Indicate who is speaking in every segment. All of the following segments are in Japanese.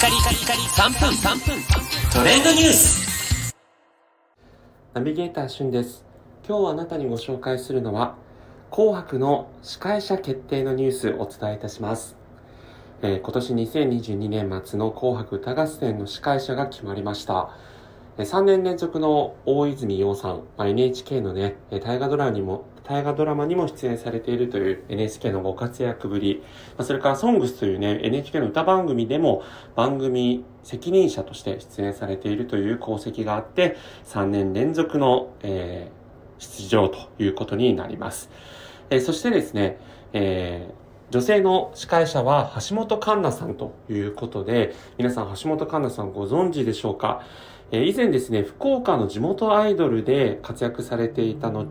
Speaker 1: カリカリカリ3分3分トレンドニュース
Speaker 2: ナビゲーターしゅんです。今日あなたにご紹介するのは、紅白の司会者決定のニュースをお伝えいたします。えー今年2022年末の紅白歌合戦の司会者が決まりました。3年連続の大泉洋さん、まあ、NHK のね、大河ドラマにも、大河ドラマにも出演されているという NHK のご活躍ぶり、まあそれから SONGS というね、NHK の歌番組でも番組責任者として出演されているという功績があって、3年連続の、えー出場ということになります。えーそしてですね、えー女性の司会者は橋本環奈さんということで、皆さん橋本環奈さんご存知でしょうか？え以前ですね、福岡の地元アイドルで活躍されていた後、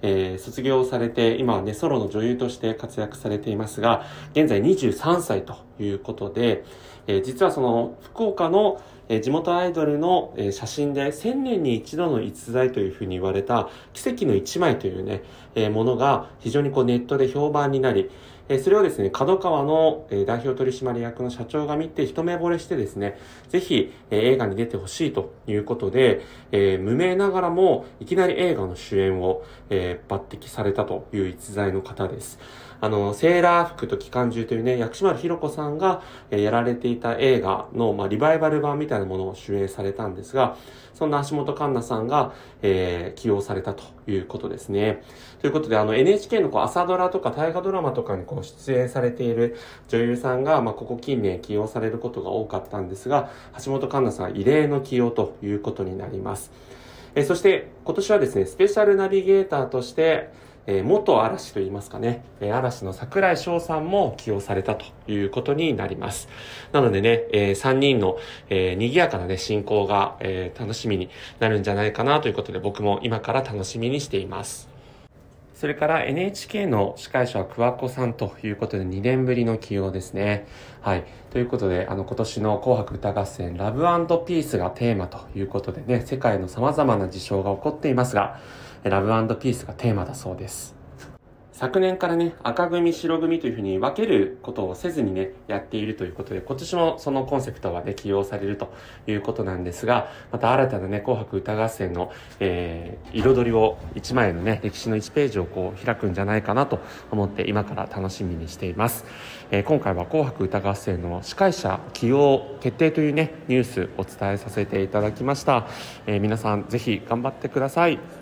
Speaker 2: えー卒業されて、今はね、ソロの女優として活躍されていますが、現在23歳ということで、えー実はその福岡の、え地元アイドルの、え写真で1000年に一度の逸材というふうに言われた奇跡の一枚というね、えものが非常にこうネットで評判になり、えそれをですね、角川の、え代表取締役の社長が見て一目惚れしてですね、ぜひ、え映画に出てほしいということで、え無名ながらもいきなり映画の主演を、え抜擢されたという逸材の方です。あの、セーラー服と機関銃というね、薬師丸ひろ子さんが、えやられていた映画の、まあ、リバイバル版みたいなたいなものを主演されたんですが、そんな橋本環奈さんが、えー起用されたということですね。ということで、あの NHK のこう朝ドラとか大河ドラマとかにこう出演されている女優さんが、まあ、ここ近年起用されることが多かったんですが、橋本環奈さんは異例の起用ということになります。えーそして今年はですね、スペシャルナビゲーターとして、えー元嵐と言いますかね、え嵐の桜井翔さんも起用されたということになります。なのでね、え3人の、えー賑やかなね、進行が、えー楽しみになるんじゃないかなということで、僕も今から楽しみにしています。それから NHK の司会者は桑子さんということで2年ぶりの起用ですね。はい。ということで、あの今年の紅白歌合戦ラブピースがテーマということでね、世界の様々な事象が起こっていますが、ラブピースがテーマだそうです。昨年からね、赤組、白組というふうに分けることをせずにね、やっているということで、今年もそのコンセプトがね、起用されるということなんですが、また新たなね、紅白歌合戦の、えー、彩りを、一枚のね、歴史の1ページをこう開くんじゃないかなと思って、今から楽しみにしています。えー今回は紅白歌合戦の司会者起用決定というね、ニュースお伝えさせていただきました。えー皆さんぜひ頑張ってください。